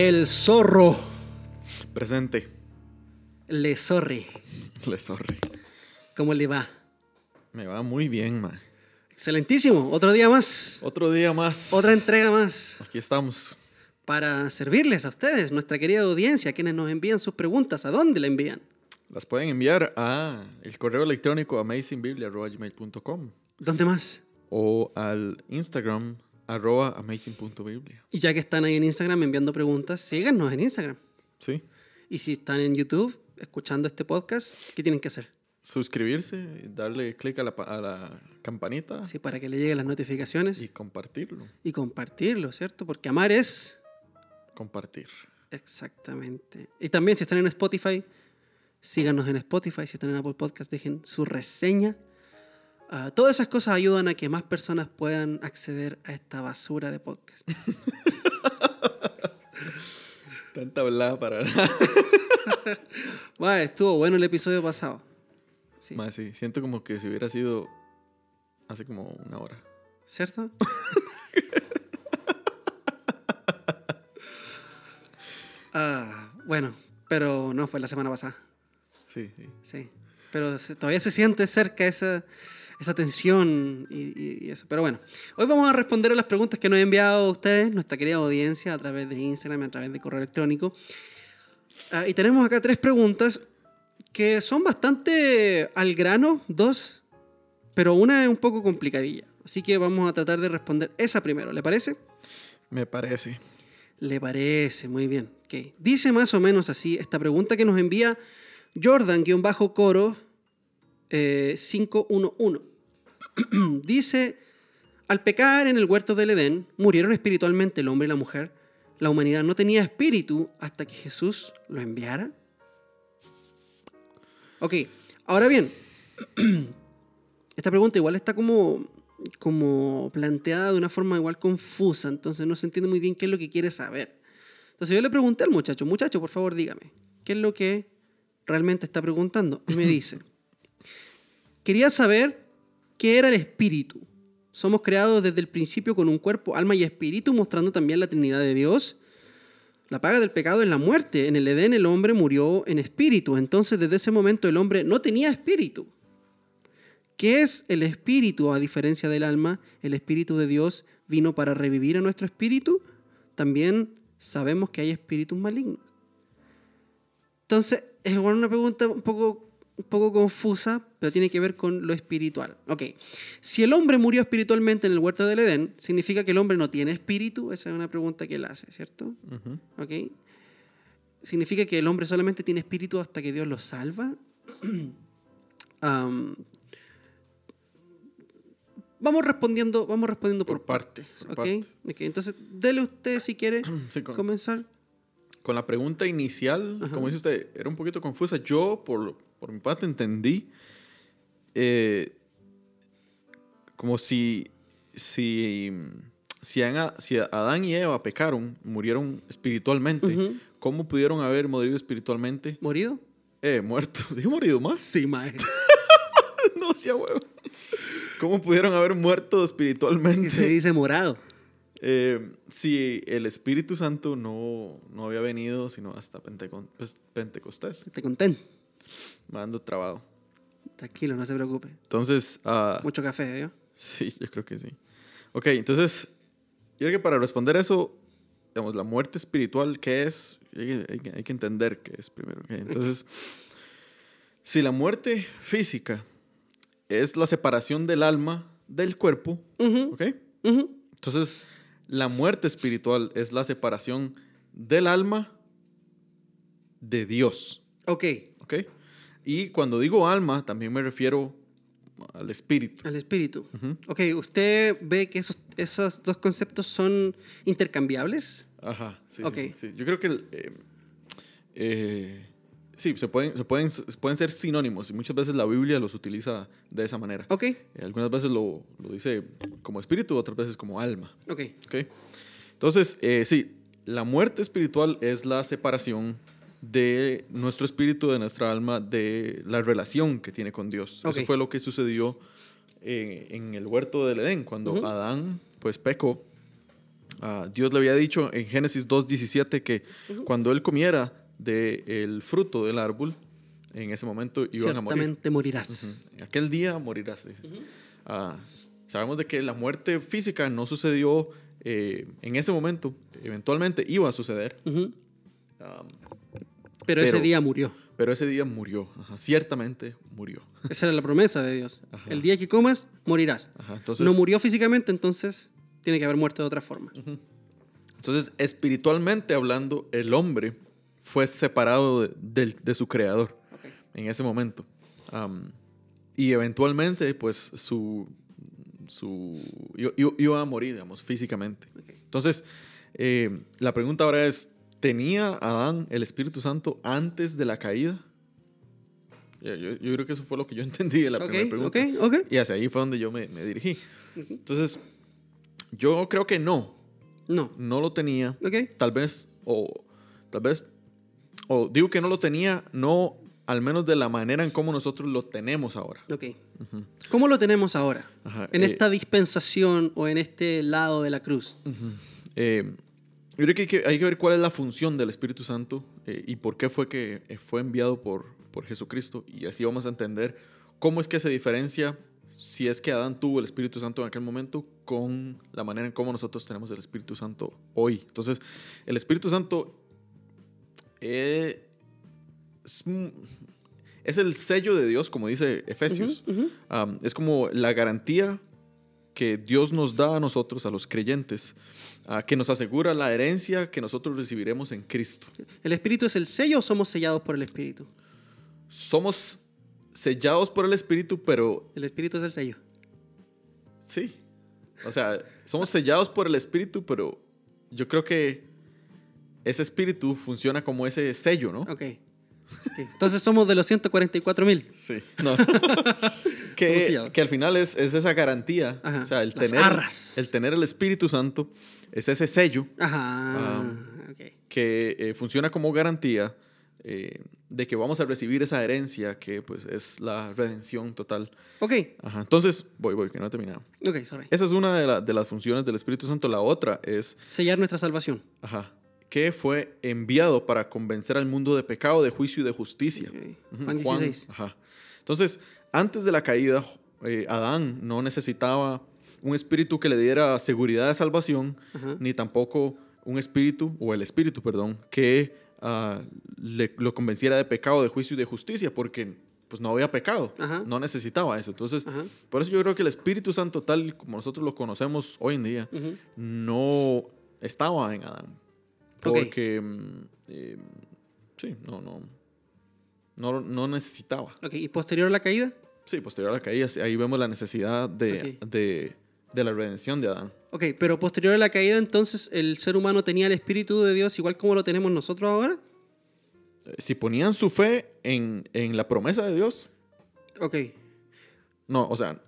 El zorro. Presente. Le zorre. Le sorry. ¿Cómo le va? Me va muy bien, ma. Excelentísimo. Otro día más. Otro día más. Otra entrega más. Aquí estamos. Para servirles a ustedes, nuestra querida audiencia, quienes nos envían sus preguntas. ¿A dónde la envían? Las pueden enviar a el correo electrónico amazingbiblia.com ¿Dónde más? o al Instagram arroba amazing.biblia. Y ya que están ahí en Instagram enviando preguntas, síganos en Instagram. Sí. Y si están en YouTube escuchando este podcast, ¿qué tienen que hacer? Suscribirse, darle clic a la, pa- a la campanita Sí, para que le lleguen las notificaciones y, y compartirlo. compartirlo, ¿cierto? Porque amar es Compartir. exactamente. Y también si están en Spotify, síganos en Spotify. Si están en Apple Podcast, dejen su reseña. Ah, todas esas cosas ayudan a que más personas puedan acceder a esta basura de podcast. Tanta hablada para nada. Estuvo bueno el episodio pasado. Sí. Sí, siento como que si hubiera sido hace como una hora. ¿Cierto? Ah, bueno, pero no fue la semana pasada. Sí, sí. Sí. Pero todavía se siente cerca esa, esa tensión y, y- eso. Pero bueno, hoy vamos a responder a las preguntas que nos han enviado ustedes, nuestra querida audiencia, a través de Instagram, a través de correo electrónico. Ah, y tenemos acá tres preguntas que son bastante al grano, dos, pero una es un poco complicadilla. Así que vamos a tratar de responder esa primero, ¿le parece? Me parece. Le parece, muy bien. Ok. Dice más o menos así esta pregunta que nos envía Jordan-Coro eh, 511. Dice, al pecar en el huerto del Edén, murieron espiritualmente el hombre y la mujer. La humanidad no tenía espíritu hasta que Jesús lo enviara. Ok, ahora bien, esta pregunta igual está como, como planteada de una forma igual confusa, entonces no se entiende muy bien qué es lo que quiere saber. Entonces yo le pregunté al muchacho, muchacho, por favor dígame, ¿qué es lo que realmente está preguntando? Y me dice, quería saber qué era el espíritu. Somos creados desde el principio con un cuerpo, alma y espíritu, mostrando también la Trinidad de Dios. La paga del pecado es la muerte. En el Edén el hombre murió en espíritu. Entonces desde ese momento el hombre no tenía espíritu. ¿Qué es el espíritu a diferencia del alma? El espíritu de Dios vino para revivir a nuestro espíritu. También sabemos que hay espíritus malignos. Entonces es una pregunta un poco, un poco confusa, pero tiene que ver con lo espiritual. Ok, si el hombre murió espiritualmente en el huerto del Edén, ¿significa que el hombre no tiene espíritu? Esa es una pregunta que él hace, ¿cierto? Ujú. ¿Ok? ¿Significa que el hombre solamente tiene espíritu hasta que Dios lo salva? Am, vamos respondiendo, vamos respondiendo por, Por partes, partes. por ¿ok? partes. Ok, Entonces, dele usted si quiere Sí, comenzar. Con la pregunta inicial, Ajá. como dice usted, era un poquito confusa. Yo, por, por mi parte, entendí eh, como si, si, si, Ana- si Adán y Eva pecaron, murieron espiritualmente. ¿cómo pudieron haber morido espiritualmente? ¿Morido? Eh, muerto. ¿Dije morido más? Sí, mae. no, sea huevo. ¿Cómo pudieron haber muerto Y se espiritualmente? dice morado. Eh, si el Espíritu Santo no, no había venido, sino hasta Pentecon- pues, Pentecostés. Te contento. Me ando trabado. Tranquilo, no se preocupe. Entonces, ah, Mucho café, ¿eh? sí, yo creo que sí. Ok, entonces, yo creo que para responder eso, digamos, la muerte espiritual, ¿qué es? Hay que, hay que- entender qué es primero. ok. Entonces, si la muerte física es la separación del alma del cuerpo, Ujú, ¿ok? ujú. Entonces, la muerte espiritual es la separación del alma de Dios, Ok, ¿ok? Y cuando digo alma, también me refiero al espíritu. al espíritu. Ujú. Ok, ¿usted ve que esos, esos dos conceptos son intercambiables? Ajá, sí, sí, Ok. sí, sí. Yo creo que el, eh, eh, sí, se pueden, se pueden, pueden ser sinónimos y muchas veces la Biblia los utiliza de esa manera. Ok, Eh, algunas veces lo, lo dice como espíritu, otras veces como alma. ok. ¿ok? Entonces, eh, sí, la muerte espiritual es la separación de nuestro espíritu, de nuestra alma, de la relación que tiene con Dios. Ok. Eso fue lo que sucedió eh, en el huerto del Edén, cuando Ujú. Adán pues pecó. ah, Dios le había dicho en Génesis 2.17 que cuando él comiera del fruto del árbol, en ese momento iban a morir. Ciertamente morirás. Ujú. Aquel día morirás, dice. Ah, sabemos de que la muerte física no sucedió eh, en ese momento, eventualmente iba a suceder, ah, Pero, ese día murió. pero ese día murió, Ajá, ciertamente murió. Esa era la promesa de Dios. Ajá. El día que comas, morirás. Ajá, entonces, no murió físicamente, entonces tiene que haber muerto de otra forma. entonces, espiritualmente hablando, el hombre fue separado de, su creador en ese momento. Y eventualmente, pues, su, su, i- i- iba a morir, digamos, físicamente. Entonces, eh, la pregunta ahora es, ¿tenía Adán el Espíritu Santo antes de la caída? Yo, creo que eso fue lo que yo entendí de la Ok, primera pregunta. Y hacia ahí fue donde yo me, me dirigí. Entonces, yo creo que no, No. no lo tenía. Tal vez, o tal vez, o digo que no lo tenía, no al menos de la manera en cómo nosotros lo tenemos ahora. Ok. ¿Cómo lo tenemos ahora? Ajá, En eh, esta dispensación o en este lado de la cruz. Eh, yo creo que hay, que hay que ver cuál es la función del Espíritu Santo eh, y por qué fue que fue enviado por, por Jesucristo. Y así vamos a entender cómo es que se diferencia si es que Adán tuvo el Espíritu Santo en aquel momento con la manera en cómo nosotros tenemos el Espíritu Santo hoy. Entonces, el Espíritu Santo eh, es, es el sello de Dios, como dice Efesios. Um, es como la garantía que Dios nos da a nosotros, a los creyentes, ah, que nos asegura la herencia que nosotros recibiremos en Cristo. ¿El Espíritu es el sello o somos sellados por el Espíritu? Somos sellados por el Espíritu, pero El Espíritu es el sello. sí. O sea, somos sellados por el Espíritu, pero yo creo que ese Espíritu funciona como ese sello, ¿no? Ok. Ok. Entonces somos de los 144 mil. Sí. No. Que, que al final es, es esa garantía. Ajá, O sea, el las tener, arras. el tener el Espíritu Santo es ese sello Ajá. Ah. ok. que eh, funciona como garantía eh, de que vamos a recibir esa herencia que pues es la redención total. Ok. Ajá. Entonces, voy, voy, que no he terminado. Ok, sorry. Esa es una de, la- de las funciones del Espíritu Santo. La otra es, Sellar nuestra salvación. ajá, que fue enviado para convencer al mundo de pecado, de juicio y de justicia. Juan 16. ajá. Entonces, antes de la caída, eh, Adán no necesitaba un espíritu que le diera seguridad de salvación, Ajá. ni tampoco un espíritu, o el espíritu, perdón, que ah, le- lo convenciera de pecado, de juicio y de justicia, porque pues no había pecado, Ajá. no necesitaba eso. Entonces, Ajá. por eso yo creo que el Espíritu Santo, tal como nosotros lo conocemos hoy en día, no estaba en Adán. Porque, mm, eh, sí, no, no, no, no necesitaba. Ok. ¿Y posterior a la caída? Sí, posterior a la caída, ahí vemos la necesidad de, Ok. de, de la redención de Adán. Ok, pero posterior a la caída, entonces, ¿el ser humano tenía el Espíritu de Dios igual como lo tenemos nosotros ahora? Eh, Si ponían su fe en, en la promesa de Dios, Ok. no, o sea,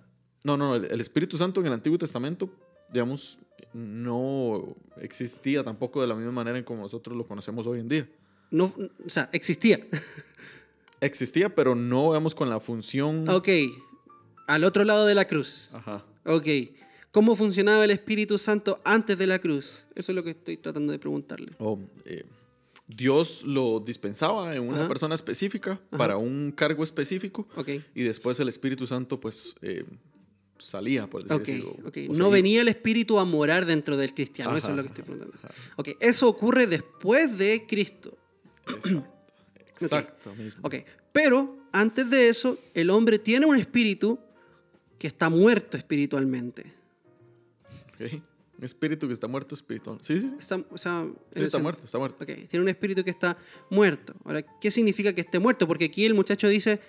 no, no, el, el Espíritu Santo en el Antiguo Testamento, digamos, no existía tampoco de la misma manera en como nosotros lo conocemos hoy en día. No, o sea, existía. Existía, pero no, digamos, con la función... ok. Al otro lado de la cruz. Ajá. Ok. ¿Cómo funcionaba el Espíritu Santo antes de la cruz? Eso es lo que estoy tratando de preguntarle. o, eh, Dios lo dispensaba en una Ajá. persona específica para un cargo específico Ok. y después el Espíritu Santo pues eh, salía, por decir Ok, así. o- ok. o No venía el Espíritu a morar dentro del cristiano. Eso es lo que estoy preguntando. ajá. Ok. Eso ocurre después de Cristo. Exacto, exacto mismo. Ok. Pero antes de eso, el hombre tiene un espíritu que está muerto espiritualmente. Un espíritu que está muerto espiritual. Sí, sí, sí. Está, o sea, Sí, está muerto, está muerto. Tiene un espíritu que está muerto. Ahora, ¿qué significa que esté muerto? Porque aquí el muchacho dice,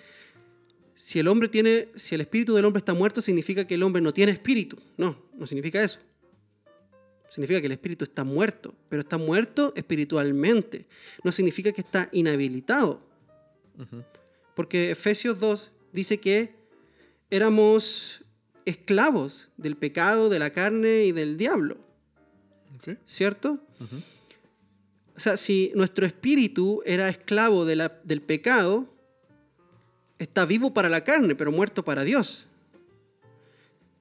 si el hombre tiene, si el espíritu del hombre está muerto, significa que el hombre no tiene espíritu. No, no significa eso. Significa que el espíritu está muerto, pero está muerto espiritualmente. No significa que está inhabilitado. Porque Efesios 2 dice que éramos esclavos del pecado, de la carne y del diablo. ¿cierto? O sea, si nuestro espíritu era esclavo de la- del pecado, está vivo para la carne, pero muerto para Dios.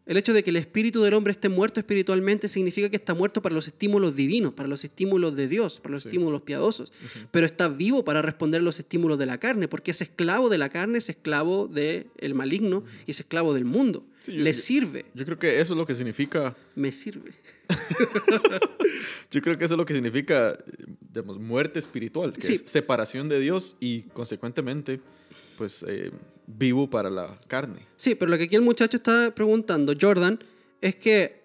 El hecho de que el espíritu del hombre esté muerto espiritualmente significa que está muerto para los estímulos divinos, para los estímulos de Dios, para los Sí. estímulos piadosos, pero está vivo para responder a los estímulos de la carne, porque es esclavo de la carne, es esclavo del maligno y es esclavo del mundo. Sí, yo- Le sirve, Yo creo que eso es lo que significa, me sirve. yo creo que eso es lo que significa, eh, digamos, muerte espiritual, que Sí. es separación de Dios y consecuentemente, pues, eh, vivo para la carne. Sí, pero lo que aquí el muchacho está preguntando, Jordan, es que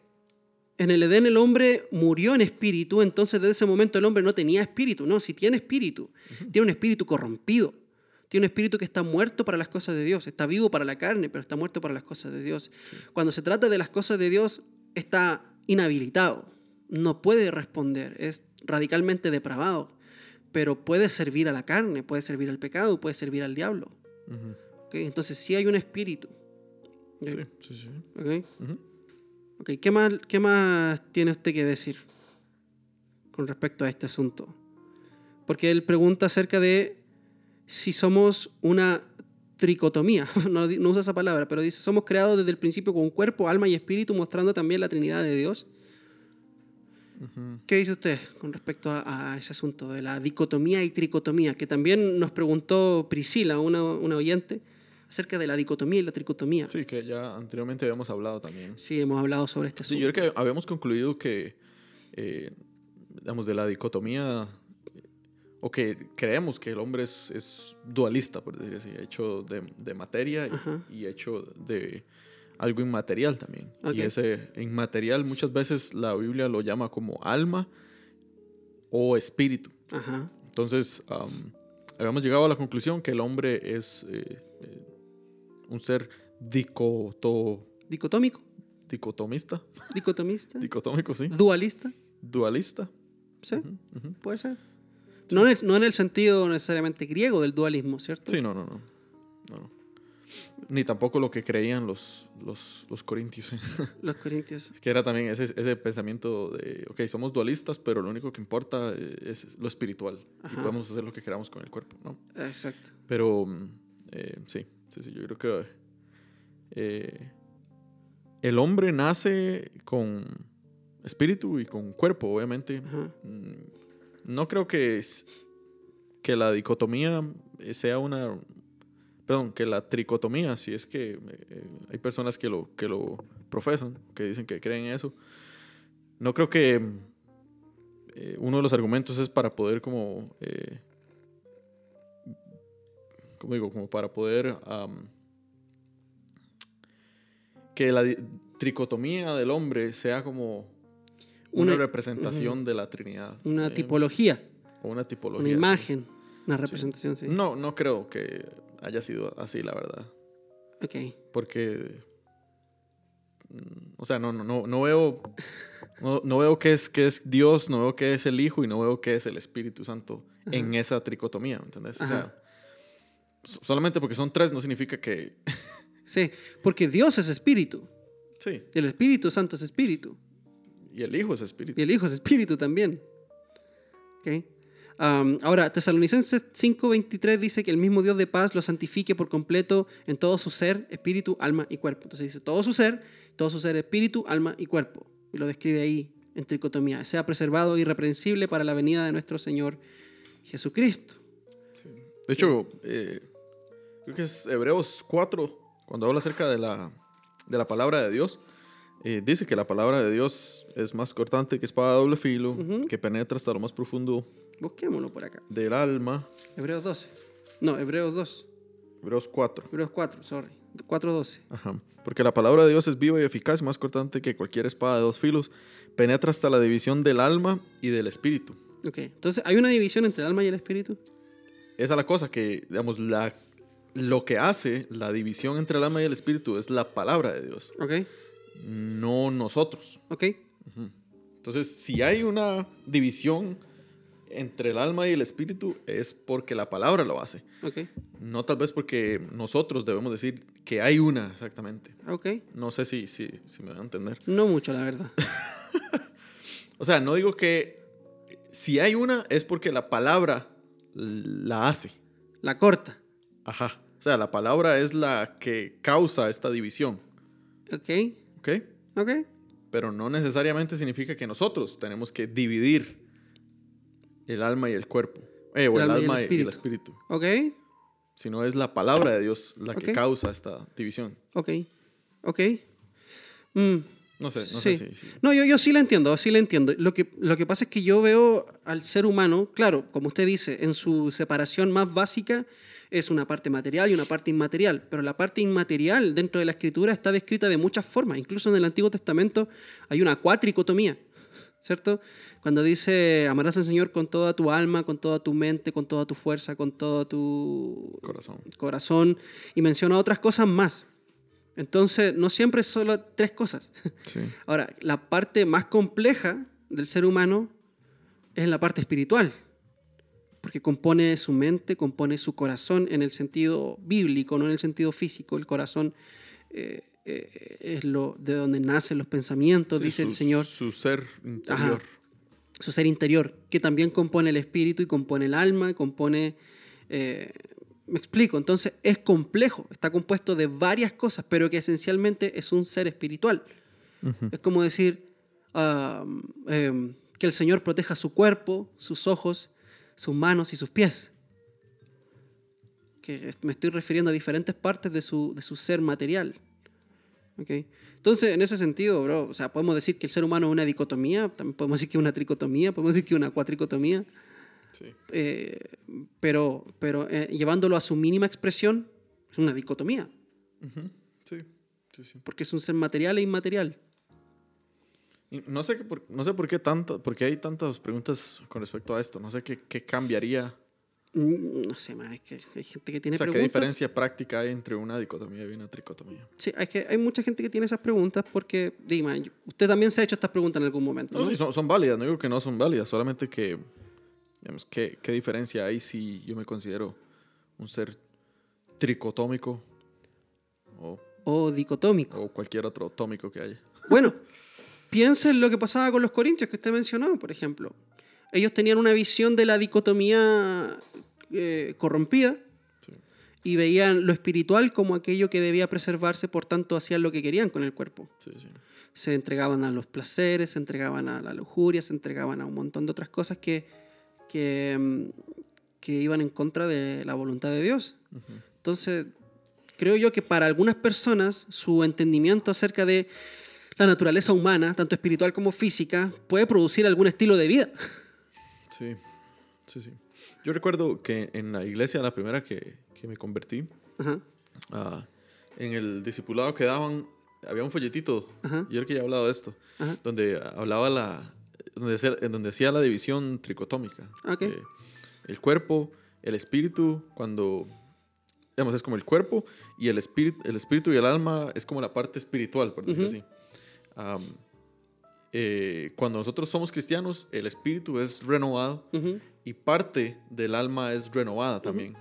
en el Edén el hombre murió en espíritu, entonces desde ese momento el hombre no tenía espíritu. No, si tiene espíritu, tiene un espíritu corrompido. Tiene un espíritu que está muerto para las cosas de Dios. Está vivo para la carne, pero está muerto para las cosas de Dios. Cuando se trata de las cosas de Dios, está inhabilitado. No puede responder. Es radicalmente depravado. Pero puede servir a la carne, puede servir al pecado, puede servir al diablo. Ujú. ¿ok? Entonces sí hay un espíritu. ¿ok? Sí, sí, sí. ¿Ok? Ujú. Ok, ¿Qué, más, ¿Qué más tiene usted que decir con respecto a este asunto? Porque él pregunta acerca de si somos una tricotomía. No, no usa esa palabra, pero dice, somos creados desde el principio con cuerpo, alma y espíritu, mostrando también la Trinidad de Dios. ¿Qué dice usted con respecto a, a ese asunto de la dicotomía y tricotomía? Que también nos preguntó Priscila, una, una oyente, acerca de la dicotomía y la tricotomía. Sí, que ya anteriormente habíamos hablado también. Sí, hemos hablado sobre este Sí, asunto. yo creo que habíamos concluido que, eh, digamos, de la dicotomía, o que creemos que el hombre es, es dualista, por decir así, hecho de, de materia y, hecho de algo inmaterial también. Y ese inmaterial muchas veces la Biblia lo llama como alma o espíritu. Ajá. Entonces, am, habíamos llegado a la conclusión que el hombre es eh, eh, un ser dicoto, Dicotómico, dicotomista, dicotomista, dicotómico, sí, dualista, dualista. ¿sí? Puede ser. No, en el, no en el sentido necesariamente griego del dualismo, ¿cierto? Sí, no, no, no. no, no. Ni tampoco lo que creían los, los, los corintios. ¿eh? Los corintios. que era también ese, ese pensamiento de, ok, somos dualistas, pero lo único que importa eh, es lo espiritual. Y podemos hacer lo que queramos con el cuerpo, ¿no? Exacto. Pero mm, eh, sí, sí, sí, yo creo que eh, el hombre nace con espíritu y con cuerpo, obviamente. Ajá. Mm, No creo que, es- que la dicotomía sea una... Perdón, que la tricotomía, si es que eh, eh, hay personas que lo, que lo profesan, que dicen que creen en eso. No creo que eh, uno de los argumentos es para poder como... eh, ¿Cómo digo? Como para poder... que la tricotomía del hombre sea como una, Una- representación de la Trinidad. Una tipología, O una tipología. una sí. Una representación, sí. No, no creo que haya sido así, la verdad. Ok. Porque. mm, O sea, no, no, no, no veo. No, no veo que es, que es Dios, no veo que es el Hijo y no veo que es el Espíritu Santo en esa tricotomía, ¿me entendés? O Ajá. sea, so- solamente porque son tres no significa que. Sí, porque Dios es espíritu. Sí, el Espíritu Santo es espíritu. y el Hijo es Espíritu. Y el Hijo es espíritu también. Ok. Am, ahora, Tesalonicenses 5:23 dice que el mismo Dios de paz lo santifique por completo en todo su ser, espíritu, alma y cuerpo. Entonces dice todo su ser, todo su ser, espíritu, alma y cuerpo. Y lo describe ahí en tricotomía. Sea preservado e irreprensible para la venida de nuestro Señor Jesucristo. De hecho, eh, creo que es Hebreos 4, cuando habla acerca de la, de la palabra de Dios, eh, dice que la palabra de Dios es más cortante que espada de doble filo, Ujú. que penetra hasta lo más profundo Busquémoslo por acá. del alma. Hebreos 12. No, Hebreos 2. Hebreos 4. Hebreos 4, sorry. 4.12. Ajá. Porque la palabra de Dios es viva y eficaz, más cortante que cualquier espada de dos filos, penetra hasta la división del alma y del espíritu. Ok, entonces hay una división entre el alma y el espíritu. Esa es la cosa que, digamos, la, lo que hace la división entre el alma y el espíritu es la palabra de Dios, Ok, no nosotros. ok. Entonces, si hay una división entre el alma y el espíritu, es porque la palabra lo hace. ok, No tal vez porque nosotros debemos decir que hay una exactamente. ok. No sé si, si, si me van a entender. No mucho, la verdad. O sea, no digo que si hay una es porque la palabra la hace. La corta. Ajá. O sea, la palabra es la que causa esta división. Ok. ¿Ok? ¿Ok? Pero no necesariamente significa que nosotros tenemos que dividir el alma y el cuerpo. Eh, o el, alma y el, espíritu. ¿Ok? Sino es la palabra de Dios la que causa esta división. Ok. Ok. Mm, No sé, no sí. sé si... si- No, yo, yo sí la entiendo, sí la entiendo. Lo que, lo que pasa es que yo veo al ser humano, claro, como usted dice, en su separación más básica es una parte material y una parte inmaterial, pero la parte inmaterial dentro de la escritura está descrita de muchas formas. Incluso en el Antiguo Testamento hay una cuatricotomía, ¿cierto? Cuando dice, amarás al Señor con toda tu alma, con toda tu mente, con toda tu fuerza, con todo tu Corazón. corazón, y menciona otras cosas más. Entonces, no siempre es solo tres cosas. Sí. Ahora, la parte más compleja del ser humano es la parte espiritual, porque compone su mente, compone su corazón en el sentido bíblico, no en el sentido físico. El corazón eh, eh, es lo de donde nacen los pensamientos, Sí, dice el Señor, Su ser interior. Su ser interior, que también compone el espíritu y compone el alma, compone... eh, me explico, entonces es complejo, está compuesto de varias cosas, pero que esencialmente es un ser espiritual. Es como decir ah, em, que el Señor proteja su cuerpo, sus ojos, sus manos y sus pies. Que me estoy refiriendo a diferentes partes de su, de su ser material. ¿Ok? Entonces, en ese sentido, bro, o sea, podemos decir que el ser humano es una dicotomía, también podemos decir que es una tricotomía, podemos decir que es una cuatricotomía, Sí. eh, pero, pero eh, llevándolo a su mínima expresión, es una dicotomía, Ujú. Sí, sí, sí. porque es un ser material e inmaterial. Y no sé, qué por, no sé por qué tanto, porque hay tantas preguntas con respecto a esto. No sé qué, qué cambiaría. Mm, No sé, más, es que hay gente que tiene O sea, qué diferencia práctica hay entre una dicotomía y una tricotomía. Sí, es que hay mucha gente que tiene esas preguntas porque, dime, yo- usted también se ha hecho estas preguntas en algún momento. No, ¿no? sí, son, son válidas, no digo que no son válidas, solamente que, digamos, ¿qué, qué diferencia hay si yo me considero un ser tricotómico o, O dicotómico. o cualquier otro tómico que haya? Bueno, piensa en lo que pasaba con los corintios que usted mencionó, por ejemplo. Ellos tenían una visión de la dicotomía eh, corrompida Sí. y veían lo espiritual como aquello que debía preservarse, por tanto hacían lo que querían con el cuerpo. Sí, sí. Se entregaban a los placeres, se entregaban a la lujuria, se entregaban a un montón de otras cosas que, que, mm, que iban en contra de la voluntad de Dios. Entonces, creo yo que para algunas personas su entendimiento acerca de la naturaleza humana, tanto espiritual como física, puede producir algún estilo de vida. Sí, sí, sí. Yo recuerdo que en la iglesia, la primera que, que me convertí, Ajá, ah, en el discipulado que daban, había un folletito, Ajá. yo creo que ya he hablado de esto, Ajá. donde hablaba la, donde en donde hacía la división tricotómica. Ok. Eh, el cuerpo, el espíritu, cuando, digamos, es como el cuerpo y el espíritu, el espíritu y el alma es como la parte espiritual, por decirlo Ujú. así. Am, eh, cuando nosotros somos cristianos, el espíritu es renovado ujú, y parte del alma es renovada también,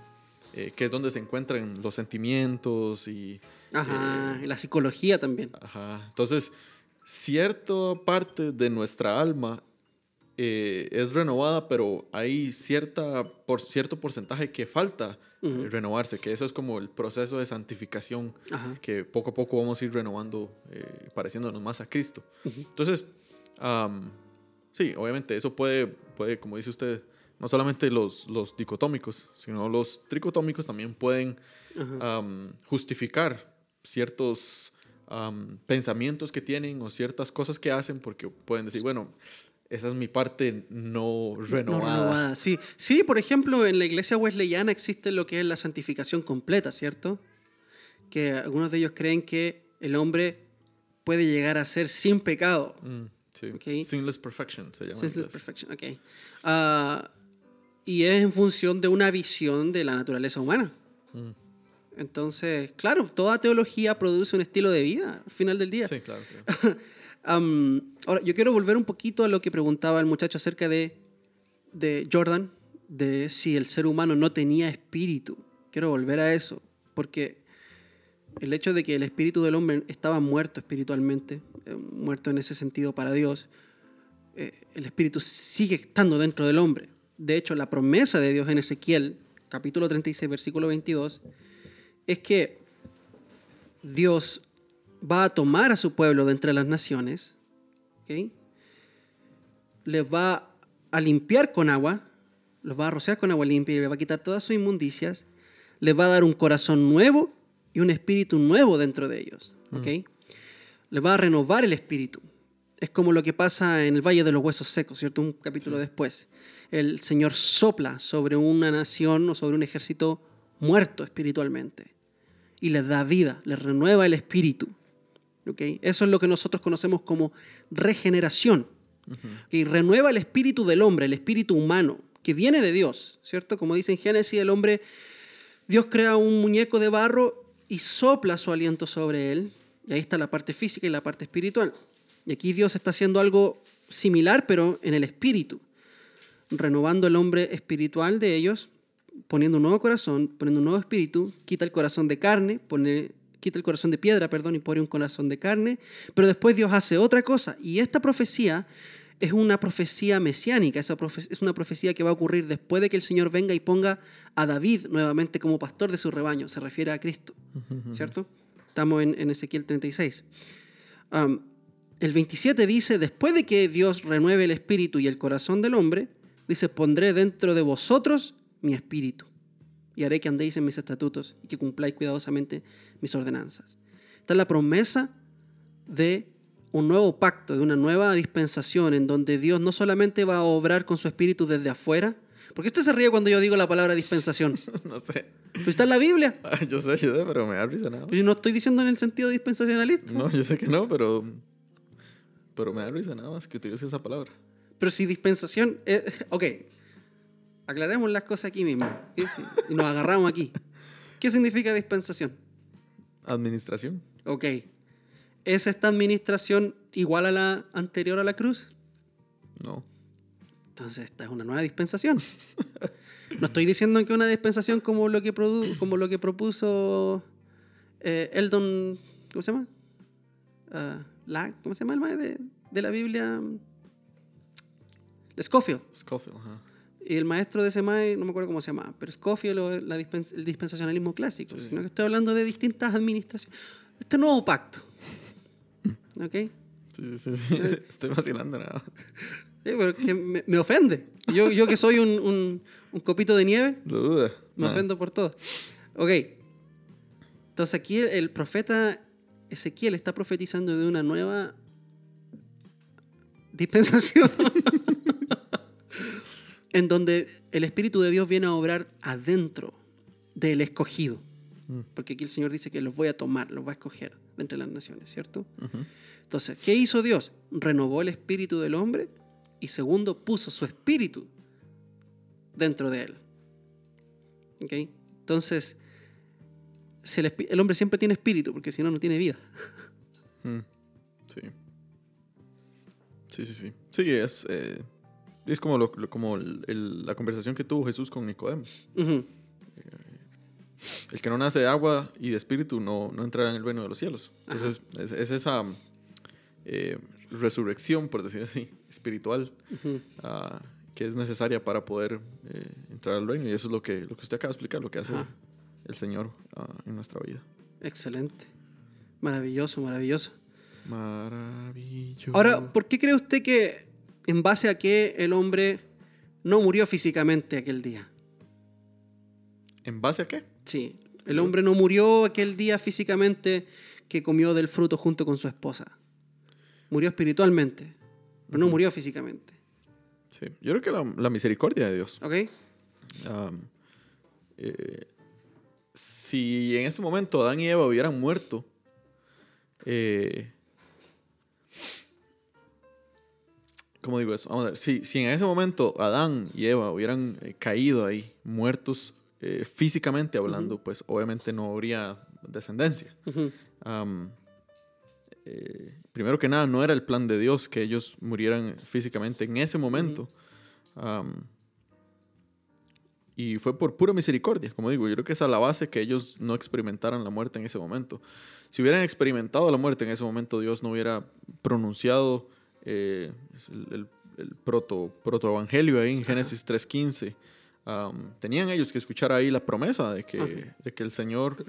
eh, que es donde se encuentran los sentimientos y... Ajá, eh, la psicología también. Ajá. Entonces, cierta parte de nuestra alma eh, es renovada, pero hay cierta, por, cierto porcentaje que falta eh, renovarse, que eso es como el proceso de santificación Ajá. que poco a poco vamos a ir renovando, eh, pareciéndonos más a Cristo. Entonces, sí, obviamente eso puede, puede, como dice usted, no solamente los, los dicotómicos, sino los tricotómicos también pueden justificar ciertos am, pensamientos que tienen o ciertas cosas que hacen porque pueden decir, bueno, esa es mi parte no No renovada. renovada, sí. Sí, por ejemplo, en la iglesia wesleyana existe lo que es la santificación completa, ¿cierto? Que algunos de ellos creen que el hombre puede llegar a ser sin pecado. Mm, sí. Ok. Sinless perfection se llama. inglés. perfection, ok. Ah, y es en función de una visión de la naturaleza humana. Mm, Entonces, claro, toda teología produce un estilo de vida al final del día. Sí, claro. claro. Am, ahora, yo quiero volver un poquito a lo que preguntaba el muchacho acerca de, de Jordan, de si el ser humano no tenía espíritu. Quiero volver a eso, porque el hecho de que el espíritu del hombre estaba muerto espiritualmente, eh, muerto en ese sentido para Dios, eh, el espíritu sigue estando dentro del hombre. De hecho, la promesa de Dios en Ezequiel, capítulo 36, versículo 22, es que Dios va a tomar a su pueblo de entre las naciones, ¿ok? les va a limpiar con agua, los va a rociar con agua limpia y les va a quitar todas sus inmundicias, les va a dar un corazón nuevo y un espíritu nuevo dentro de ellos, ¿ok? Les va a renovar el espíritu. Es como lo que pasa en el Valle de los Huesos Secos, ¿cierto? Un capítulo después. El Señor sopla sobre una nación o sobre un ejército muerto espiritualmente y les da vida, les renueva el espíritu. ¿Ok? Eso es lo que nosotros conocemos como regeneración. que renueva el espíritu del hombre, el espíritu humano, que viene de Dios, ¿cierto? Como dice en Génesis, el hombre, Dios crea un muñeco de barro y sopla su aliento sobre él, y ahí está la parte física y la parte espiritual. Y aquí Dios está haciendo algo similar, pero en el espíritu, renovando el hombre espiritual de ellos, poniendo un nuevo corazón, poniendo un nuevo espíritu, quita el corazón de carne, pone, quita el corazón de piedra, perdón, y pone un corazón de carne, pero después Dios hace otra cosa, y esta profecía es una profecía mesiánica, esa es una profecía que va a ocurrir después de que el Señor venga y ponga a David nuevamente como pastor de su rebaño, se refiere a Cristo, ¿cierto? Estamos en, Ezequiel 36. el 27 dice, después de que Dios renueve el espíritu y el corazón del hombre, dice, pondré dentro de vosotros mi espíritu y haré que andéis en mis estatutos y que cumpláis cuidadosamente mis ordenanzas. Esta es la promesa de un nuevo pacto, de una nueva dispensación en donde Dios no solamente va a obrar con su espíritu desde afuera, porque usted se ríe cuando yo digo la palabra dispensación. no sé. Pues está en la Biblia. Ah, yo sé, yo sé, pero me da risa nada. Pues yo no estoy diciendo en el sentido dispensacionalista. No, yo sé que no, pero. Pero me da risa nada más que utilice esa palabra. Pero si dispensación. ok. Aclaremos las cosas aquí mismo. Y nos agarramos aquí. ¿Qué significa dispensación? Administración. Ok. ¿Es esta administración igual a la anterior a la cruz? No. Entonces, esta es una nueva dispensación. No estoy diciendo que una dispensación como lo que, como lo que propuso eh, Eldon. ¿Cómo se llama? La, ¿Cómo se llama el maestro de, la Biblia? Scofield. Scofield, ajá. Y el maestro de ese mae, no me acuerdo cómo se llama, pero Scofield o la el dispensacionalismo clásico, sino que estoy hablando de distintas administraciones. Este nuevo pacto. ¿Ok? Sí, sí, sí. Eh. Estoy vacilando nada. Sí, pero que me, ofende. Yo, yo que soy un, un, copito de nieve, duda. me ofendo por todo. Ok. Entonces aquí el, profeta Ezequiel está profetizando de una nueva dispensación. en donde el Espíritu de Dios viene a obrar adentro del escogido. Mm. Porque aquí el Señor dice que los voy a tomar, los va a escoger de entre las naciones, ¿cierto? Entonces, ¿qué hizo Dios? Renovó el espíritu del hombre y segundo, puso su espíritu dentro de él. ¿Ok? Entonces, el, hombre siempre tiene espíritu, porque si no, no tiene vida. Mm. Sí. Sí, sí, sí. Sí, es, eh, es como, lo, como la conversación que tuvo Jesús con Nicodemo. Eh, el que no nace de agua y de espíritu no, no entrará en el reino de los cielos. Entonces, es, esa eh, resurrección, por decir así, espiritual, ah, que es necesaria para poder eh, entrar al reino. Y eso es lo que, lo que usted acaba de explicar, lo que hace el Señor ah, en nuestra vida. Excelente. Maravilloso, maravilloso. Maravilloso. Ahora, ¿por qué cree usted que, en base a que el hombre no murió físicamente aquel día? ¿En base a qué? Sí, el hombre no murió aquel día físicamente que comió del fruto junto con su esposa. Murió espiritualmente, pero no murió físicamente. Sí, yo creo que la, misericordia de Dios. Ok. Eh, si en ese momento Adán y Eva hubieran muerto, eh, ¿cómo digo eso? Vamos a ver, si, si en ese momento Adán y Eva hubieran eh, caído ahí, muertos eh, físicamente hablando, pues obviamente no habría descendencia. Eh, primero que nada, no era el plan de Dios que ellos murieran físicamente en ese momento. y fue por pura misericordia, como digo, yo creo que es a la base que ellos no experimentaran la muerte en ese momento. Si hubieran experimentado la muerte en ese momento, Dios no hubiera pronunciado eh, el, proto, proto-evangelio ahí en Génesis 3.15 tenían ellos que escuchar ahí la promesa de que, de que el Señor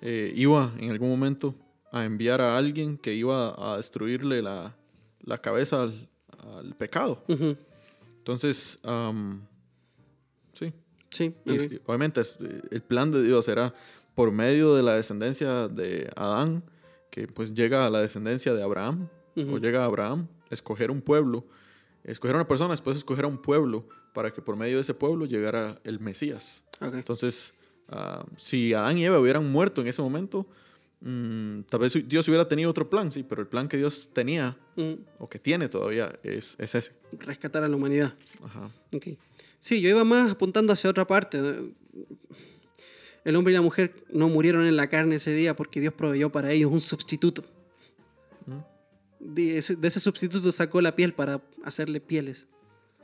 eh, iba en algún momento a enviar a alguien que iba a destruirle la, la cabeza al, al pecado. Entonces, am, sí. Sí, Y obviamente es- el plan de Dios era por medio de la descendencia de Adán, que pues llega a la descendencia de Abraham, o Ujú. llega a Abraham, escoger un pueblo, escoger a una persona, después escoger a un pueblo, para que por medio de ese pueblo llegara el Mesías. Ok. Entonces, ah, si Adán y Eva hubieran muerto en ese momento, mm, tal vez Dios hubiera tenido otro plan, sí, pero el plan que Dios tenía, Mm, o que tiene todavía, es, es ese. Rescatar a la humanidad. Ajá. Ok. Sí, yo iba más apuntando hacia otra parte. El hombre y la mujer no murieron en la carne ese día porque Dios proveyó para ellos un sustituto. De ese, de ese sustituto sacó la piel para hacerle pieles,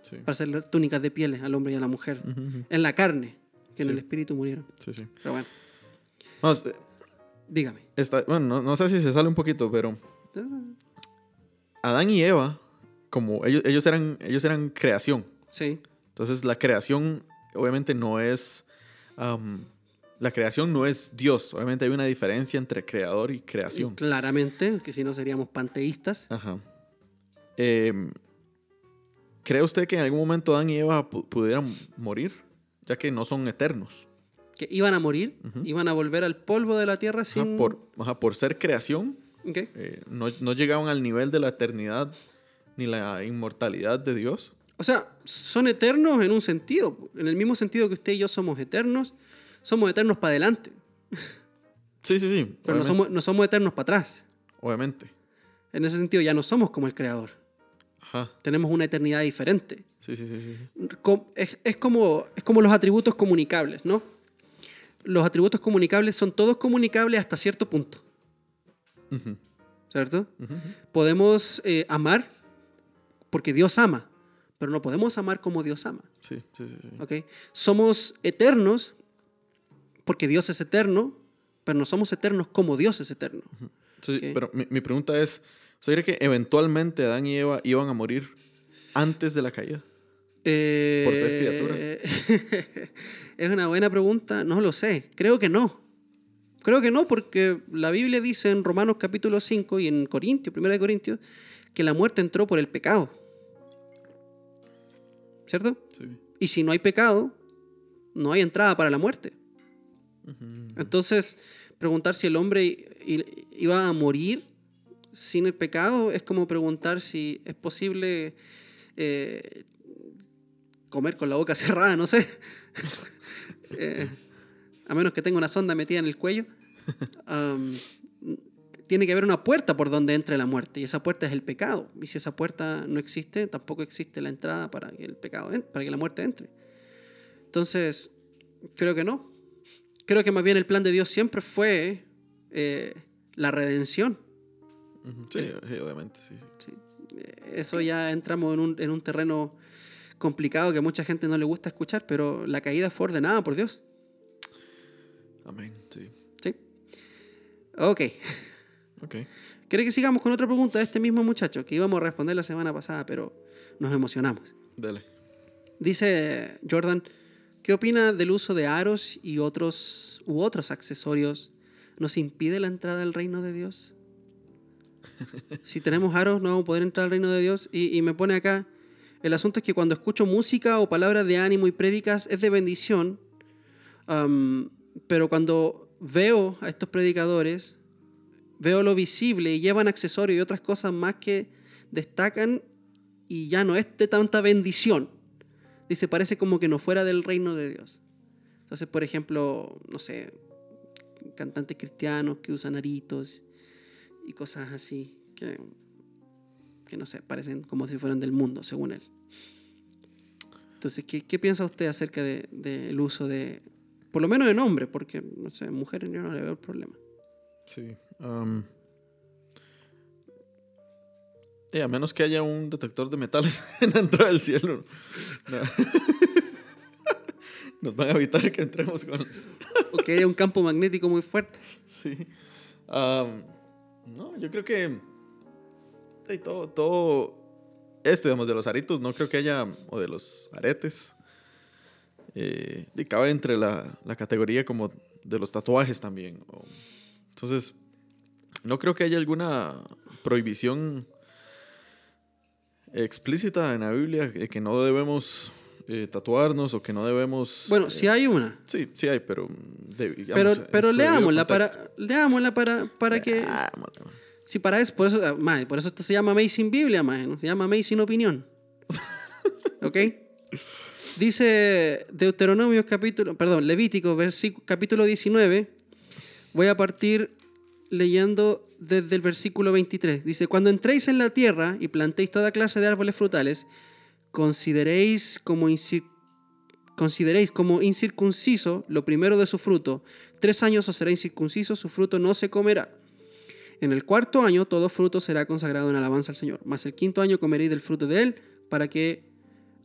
Sí. para hacerle túnicas de pieles al hombre y a la mujer. En la carne, que en el espíritu murieron. Sí, sí. Pero bueno, No, este- dígame. Bueno, no, no sé si se sale un poquito, pero Adán y Eva, como ellos, ellos, eran, ellos eran creación. Sí, Entonces la creación obviamente no es... la creación no es Dios. Obviamente hay una diferencia entre creador y creación. claramente, que si no seríamos panteístas. Ajá. Em, ¿Cree usted que en algún momento Adán y Eva pu- pudieran morir? Ya que no son eternos. Que iban a morir, iban a volver al polvo de la tierra Ajá, sin... por, ajá, por ser creación, Ok. eh, no, no llegaban al nivel de la eternidad ni la inmortalidad de Dios. O sea, son eternos en un sentido. En el mismo sentido que usted y yo somos eternos, somos eternos para adelante. Sí, sí, sí. Pero no somos, no somos eternos para atrás. obviamente. En ese sentido ya no somos como el Creador. Ajá. Tenemos una eternidad diferente. Sí, sí, sí, sí. sí. Ujú, ¿cierto? ujú, ujú. Podemos eh, amar porque Dios ama, pero no podemos amar como Dios ama. Sí, sí, sí. sí. ¿ok? Somos eternos porque Dios es eterno, pero no somos eternos como Dios es eterno. Sí. Pero mi, mi pregunta es, ¿usted cree que eventualmente Adán y Eva iban a morir antes de la caída? Eh, Por ser es una buena pregunta, no lo sé, creo que no. Creo que no, porque la Biblia dice en Romanos capítulo 5 y en Corintios, 1 de Corintios, que la muerte entró por el pecado. ¿Cierto? Sí. Y si no hay pecado, no hay entrada para la muerte. Entonces, preguntar si el hombre iba a morir sin el pecado es como preguntar si es posible eh, comer con la boca cerrada, no sé. Eh, a menos que tenga una sonda metida en el cuello. Tiene que haber una puerta por donde entre la muerte y esa puerta es el pecado. Y si esa puerta no existe, tampoco existe la entrada para que el pecado para que la muerte entre. Entonces, creo que no. Creo que más bien el plan de Dios siempre fue eh, la redención. Sí, sí, obviamente, sí, sí. Eso ya entramos en un, en un terreno complicado que a mucha gente no le gusta escuchar, pero la caída fue ordenada por Dios. Amén, sí. ¿sí? Ok. Ok. ¿Quiere que sigamos con otra pregunta de este mismo muchacho que íbamos a responder la semana pasada, pero nos emocionamos? Dele. Dice Jordan, ¿qué opina del uso de aros y otros u otros accesorios? ¿Nos impide la entrada al reino de Dios? Si tenemos aros, no vamos a poder entrar al reino de Dios. Y, y me pone acá, el asunto es que cuando escucho música o palabras de ánimo y prédicas es de bendición, am, pero cuando veo a estos predicadores, veo lo visible y llevan accesorios y otras cosas más que destacan y ya no es de tanta bendición. Dice, parece como que no fuera del reino de Dios. Entonces, por ejemplo, no sé, cantantes cristianos que usan aritos y cosas así, que, que no sé, parecen como si fueran del mundo, según él. Entonces, ¿qué, qué piensa usted acerca del de, del uso de, por lo menos en hombres, porque, no sé, mujeres no le veo el problema. Sí. am, eh, a menos que haya un detector de metales en la entrada del cielo. no. Nos van a evitar que entremos con... O que haya un campo magnético muy fuerte. Sí. No, yo creo que... sí, todo, todo esto, digamos, de los aritos, no creo que haya... O de los aretes. Eh, y cabe entre la, la categoría como de los tatuajes también. o- entonces, no creo que haya alguna prohibición explícita en la Biblia de que no debemos eh, tatuarnos o que no debemos... Bueno, eh, sí hay una. Sí, sí hay, pero... de- digamos, Pero, pero leámosla para, leámosla para, para que... Si para eso, por eso, ah, por eso esto se llama Amazing Biblia, mae, ¿no? se llama Amazing Opinión. ¿Ok? Dice Deuteronomio capítulo, perdón, Levítico versículo, capítulo 19. Voy a partir leyendo desde el versículo 23. Dice, cuando entréis en la tierra y plantéis toda clase de árboles frutales, consideréis como, consideréis como incircunciso lo primero de su fruto. Tres años os será incircunciso, su fruto no se comerá. En el cuarto año todo fruto será consagrado en alabanza al Señor. Mas el quinto año comeréis del fruto de él para que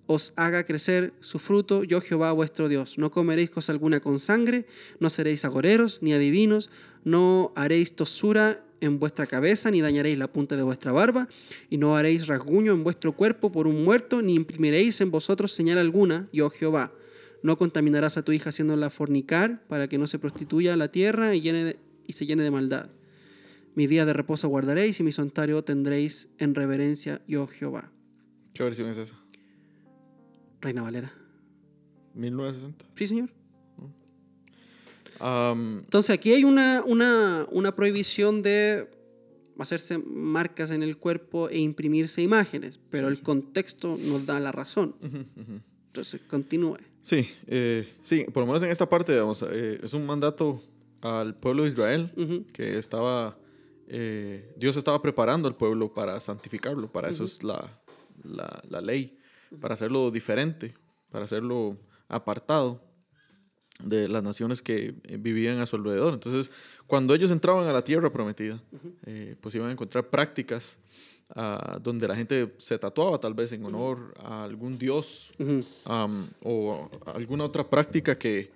os haga crecer su fruto, yo Jehová vuestro Dios. No comeréis cosa alguna con sangre, no seréis agoreros ni adivinos, no haréis tosura en vuestra cabeza, ni dañaréis la punta de vuestra barba, y no haréis rasguño en vuestro cuerpo por un muerto, ni imprimiréis en vosotros señal alguna, yo Jehová. No contaminarás a tu hija haciéndola fornicar, para que no se prostituya la tierra y, llene de- y se llene de maldad. Mis días de reposo guardaréis y mi santuario tendréis en reverencia, yo Jehová. ¿Qué versión es esa? Reina Valera. 1960. Sí, señor. Am, Entonces aquí hay una, una, una prohibición de hacerse marcas en el cuerpo e imprimirse imágenes, pero el contexto nos da la razón. Entonces, continúe. Sí, eh, sí, por lo menos en esta parte, digamos, eh, es un mandato al pueblo de Israel Ujú. que estaba, eh, Dios estaba preparando al pueblo para santificarlo, para eso es la, la, la ley, para hacerlo diferente, para hacerlo apartado de las naciones que eh, vivían a su alrededor. Entonces, cuando ellos entraban a la tierra prometida, eh, pues iban a encontrar prácticas ah, donde la gente se tatuaba tal vez en honor a algún dios am, o alguna otra práctica que,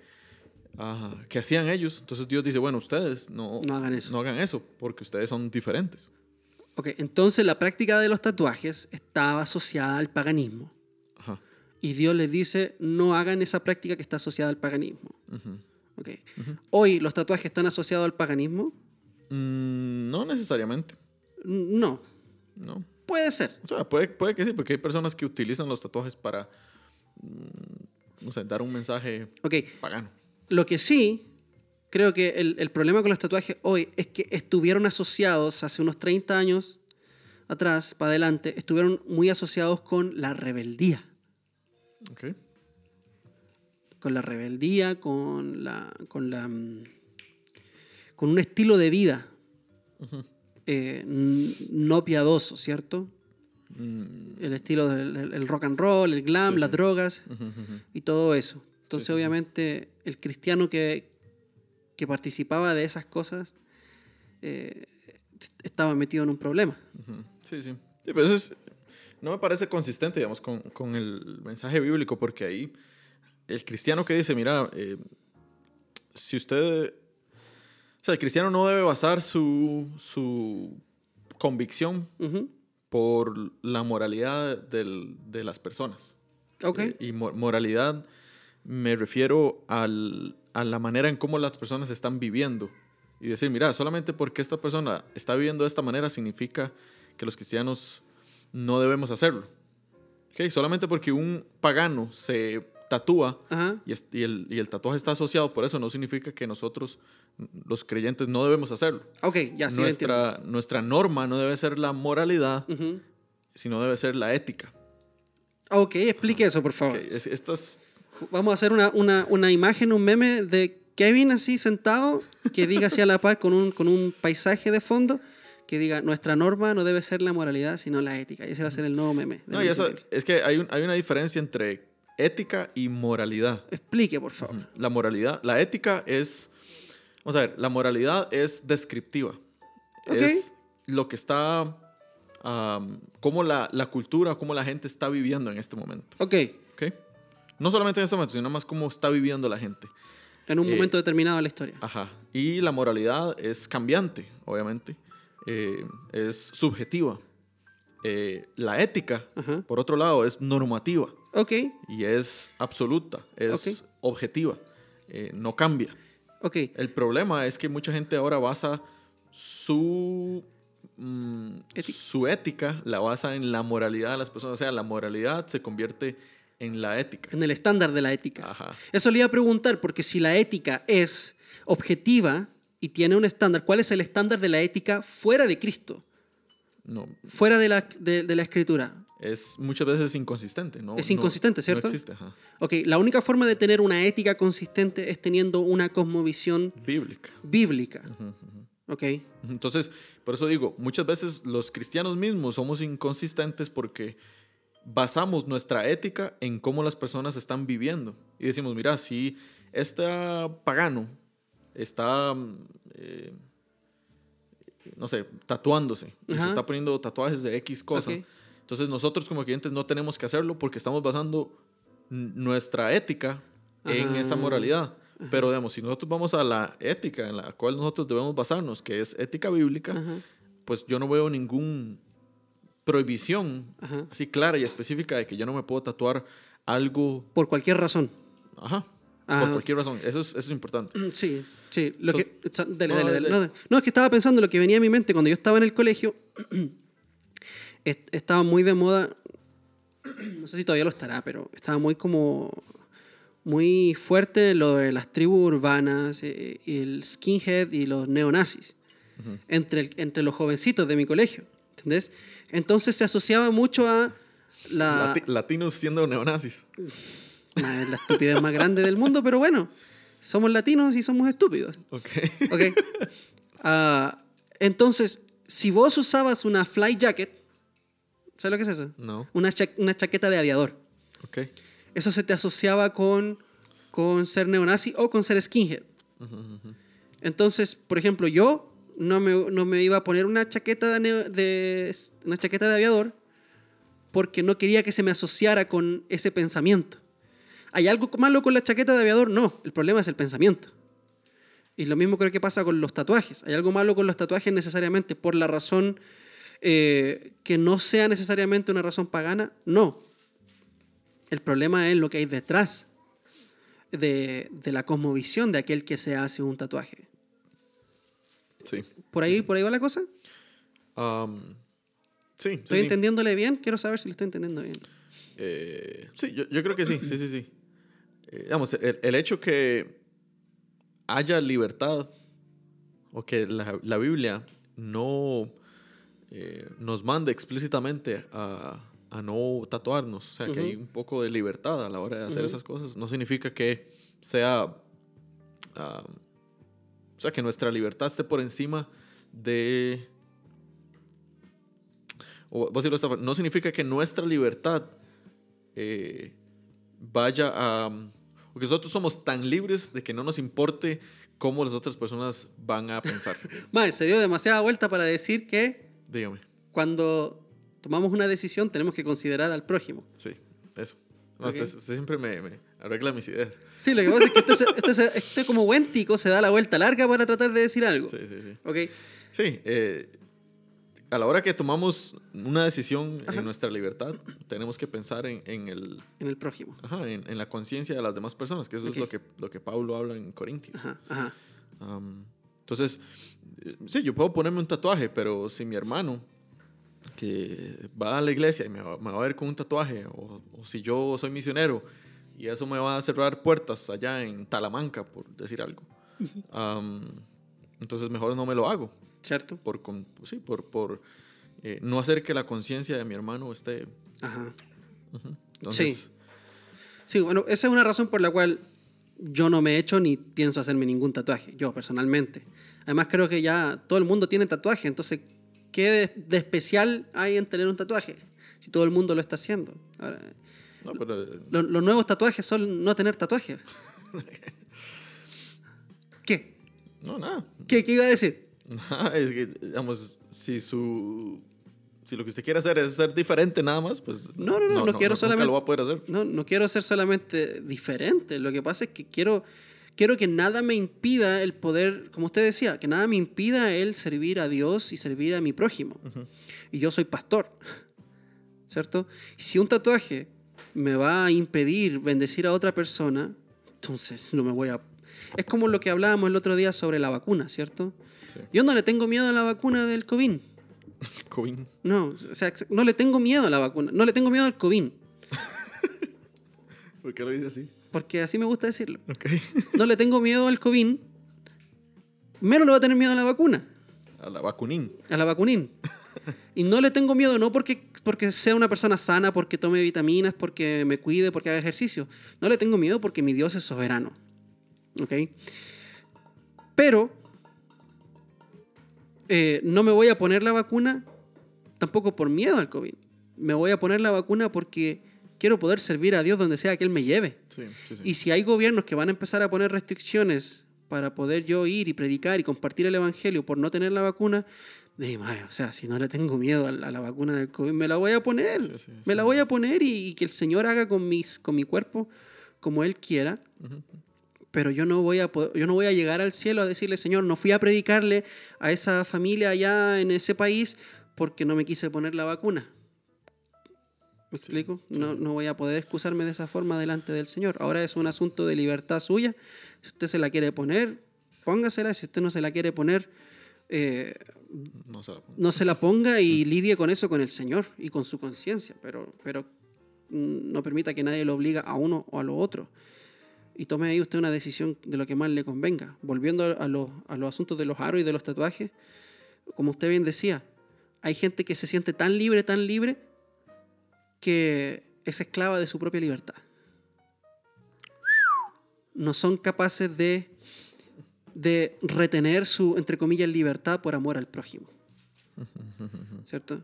ah, que hacían ellos. Entonces Dios dice, bueno, ustedes no, No hagan eso. no hagan eso porque ustedes son diferentes. Ok, entonces la práctica de los tatuajes estaba asociada al paganismo. Y Dios les dice, no hagan esa práctica que está asociada al paganismo. Ujú. Ok. Hoy los tatuajes están asociados al paganismo. Mm, no necesariamente, No, ¿no? puede ser. O sea, puede, puede que sí, porque hay personas que utilizan los tatuajes para, mm, no sé, dar un mensaje Ok, pagano. Lo que sí, creo que el, el problema con los tatuajes hoy es que estuvieron asociados hace unos 30 años atrás, para adelante, estuvieron muy asociados con la rebeldía. Ok. Con la rebeldía, con la. con la. mm, con un estilo de vida eh, no piadoso, ¿cierto? Mm, El estilo del el- el rock and roll, el glam, Sí, las sí. drogas. y todo eso. Entonces, sí, obviamente, el cristiano que, que participaba de esas cosas eh, estaba metido en un problema. Sí, sí. Sí, pero eso es, no me parece consistente, digamos, con, con el mensaje bíblico, porque ahí el cristiano que dice, mira, eh, si usted... O sea, el cristiano no debe basar su, su convicción por la moralidad del- de las personas. Ok. Eh, y mo- moralidad me refiero al- a la manera en cómo las personas están viviendo. Y decir, mira, solamente porque esta persona está viviendo de esta manera significa que los cristianos no debemos hacerlo. Ok, Solamente porque un pagano se tatúa y, es- y el, y el tatuaje está asociado por eso, no significa que nosotros, los creyentes, no debemos hacerlo. Ok, ya sí lo entiendo. nuestra, nuestra norma no debe ser la moralidad, Ujú. sino debe ser la ética. Ok, explique eso, por favor. Ok, es- estas Vamos a hacer una, una, una imagen, un meme de Kevin así sentado, que diga así a la par con un, con un paisaje de fondo, que diga, nuestra norma no debe ser la moralidad, sino la ética. Y ese va a ser el nuevo meme. No, y es que hay, un- hay una diferencia entre ética y moralidad. Explique, por favor. La moralidad, la ética es, vamos a ver, la moralidad es descriptiva. Ok. Es lo que está, am, cómo la, la cultura, cómo la gente está viviendo en este momento. Ok, ¿ok? No solamente en este momento, sino más cómo está viviendo la gente. en un Eh, momento determinado de la historia. Ajá. Y la moralidad es cambiante, obviamente. Eh, es subjetiva. Eh, la ética, Ajá. por otro lado, es normativa. Ok, y es absoluta, es Ok. objetiva, eh, no cambia. ok. El problema es que mucha gente ahora basa su, mm, Ética. su ética la basa en la moralidad de las personas. O sea, la moralidad se convierte en la ética. En el estándar de la ética. Ajá. Eso le iba a preguntar, porque si la ética es objetiva y tiene un estándar, ¿cuál es el estándar de la ética fuera de Cristo? No, Fuera de la, de, de la escritura. es muchas veces inconsistente. ¿no? Es no- inconsistente, ¿cierto? No existe, ajá. Ok, la única forma de tener una ética consistente es teniendo una cosmovisión Bíblica. bíblica. Ujú. Ok, Entonces, por eso digo, muchas veces los cristianos mismos somos inconsistentes porque basamos nuestra ética en cómo las personas están viviendo. Y decimos, mira, si este pagano está, mm, eh, no sé, tatuándose. Y se está poniendo tatuajes de X cosa, entonces nosotros como clientes no tenemos que hacerlo porque estamos basando nuestra ética en esa moralidad. Pero, digamos, si nosotros vamos a la ética en la cual nosotros debemos basarnos, que es ética bíblica, pues yo no veo ningún prohibición Ajá. así clara y específica de que yo no me puedo tatuar algo, por cualquier razón. ajá, Ajá. por cualquier razón. Eso es, eso es importante. Sí, sí. Lo que, sa- dale, no, dale, dale. dale. No, es que estaba pensando lo que venía a mi mente cuando yo estaba en el colegio. est- estaba muy de moda. No sé si todavía lo estará, pero estaba muy como. Muy fuerte lo de las tribus urbanas, eh, y el skinhead y los neonazis. Ujú. entre, el- entre los jovencitos de mi colegio. ¿Entendés? Entonces se asociaba mucho a la, Lati- latinos siendo neonazis. Es la estupidez más grande del mundo, pero bueno, somos latinos y somos estúpidos. Ok. Ah, entonces, si vos usabas una fly jacket, ¿sabes lo que es eso? No. Una, cha- una chaqueta de aviador. Ok. Eso se te asociaba con, con ser neonazi o con ser skinhead. Entonces, por ejemplo, yo no me, no me iba a poner una chaqueta de- una chaqueta de aviador porque no quería que se me asociara con ese pensamiento. ¿Hay algo malo con la chaqueta de aviador? No, el problema es el pensamiento. Y lo mismo creo que pasa con los tatuajes. ¿Hay algo malo con los tatuajes necesariamente por la razón eh, que no sea necesariamente una razón pagana? No. El problema es lo que hay detrás de, de la cosmovisión de aquel que se hace un tatuaje. Sí. ¿Por ahí, ¿Por ahí va la cosa? Um, sí, ¿Estoy entendiéndole bien? Quiero saber si lo estoy entendiendo bien. Eh, sí, yo, yo creo que sí, sí, sí, sí. Eh, digamos, el, el hecho que haya libertad o que la, la Biblia no eh, nos mande explícitamente a, a no tatuarnos, o sea, que hay un poco de libertad a la hora de hacer esas cosas, no significa que sea, ah, o sea, que nuestra libertad esté por encima de o forma, no significa que nuestra libertad eh, vaya a... Porque nosotros somos tan libres de que no nos importe cómo las otras personas van a pensar. Mae, se dio demasiada vuelta para decir que Dígame. cuando tomamos una decisión tenemos que considerar al prójimo. Sí, eso. No, Ok. usted, usted siempre me, me arregla mis ideas. Sí, lo que pasa es que este, este este como buen tico se da la vuelta larga para tratar de decir algo. Sí, sí, sí. ¿Ok? Sí, eh, a la hora que tomamos una decisión Ajá. en nuestra libertad, tenemos que pensar en, en el, En el prójimo. ajá, en, en la conciencia de las demás personas, que eso Ok. es lo que, lo que Pablo habla en Corintios. Ajá, ajá. Um, entonces, eh, sí, yo puedo ponerme un tatuaje, pero si mi hermano que va a la iglesia y me va, me va a ver con un tatuaje, o, o si yo soy misionero y eso me va a cerrar puertas allá en Talamanca, por decir algo, um, entonces mejor no me lo hago, ¿Cierto? por, con- sí, por, por eh, no hacer que la conciencia de mi hermano esté... Ajá. Entonces, Sí, bueno, esa es una razón por la cual yo no me he hecho ni pienso hacerme ningún tatuaje, yo personalmente. Además creo que ya todo el mundo tiene tatuaje, entonces, ¿qué de, de especial hay en tener un tatuaje? Si todo el mundo lo está haciendo. Ahora, no, pero, eh, lo- los nuevos tatuajes son no tener tatuaje. ¿Qué? no, nada. ¿Qué, qué iba a decir? Es que, digamos, si su... Si lo que usted quiere hacer es ser diferente nada más, pues... No, no, no, no quiero nunca solamente- lo va a poder hacer. No, no quiero ser solamente diferente. Lo que pasa es que quiero, quiero que nada me impida el poder, como usted decía, que nada me impida el servir a Dios y servir a mi prójimo. Y yo soy pastor, ¿cierto? Y si un tatuaje me va a impedir bendecir a otra persona, entonces no me voy a... Es como lo que hablábamos el otro día sobre la vacuna, ¿cierto? Sí. Yo no le tengo miedo a la vacuna del COVID. COVID. No, o sea, no le tengo miedo a la vacuna. No le tengo miedo al COVID. ¿Por qué lo dice así? Porque así me gusta decirlo. Ok. No le tengo miedo al COVID. Menos le voy a tener miedo a la vacuna. A la vacunín. a la vacunín. Y no le tengo miedo, no porque, porque sea una persona sana, porque tome vitaminas, porque me cuide, porque haga ejercicio. No le tengo miedo porque mi Dios es soberano. ¿Ok? Pero eh, no me voy a poner la vacuna tampoco por miedo al COVID. Me voy a poner la vacuna porque quiero poder servir a Dios donde sea que Él me lleve. Sí, sí, sí. Y si hay gobiernos que van a empezar a poner restricciones para poder yo ir y predicar y compartir el evangelio por no tener la vacuna, digo, "Ay, o sea, si no le tengo miedo a la, a la vacuna del COVID, me la voy a poner. Me la voy a poner y, y que el Señor haga con, mis, con mi cuerpo como Él quiera. Pero yo no, voy a, yo no voy a llegar al cielo a decirle, Señor, no fui a predicarle a esa familia allá en ese país porque no me quise poner la vacuna. ¿Me explico? sí. No, no voy a poder excusarme de esa forma delante del Señor. Ahora es un asunto de libertad suya. Si usted se la quiere poner, póngasela. Si usted no se la quiere poner, eh, No se la pongo. no se la ponga y lidie con eso con el Señor y con su conciencia. Pero, pero mm, no permita que nadie lo obliga a uno o a lo otro. Y tome ahí usted una decisión de lo que más le convenga. Volviendo a, los, a los asuntos de los aros y de los tatuajes, como usted bien decía, hay gente que se siente tan libre, tan libre, que es esclava de su propia libertad. No son capaces de, de retener su, entre comillas, libertad por amor al prójimo. ¿Cierto?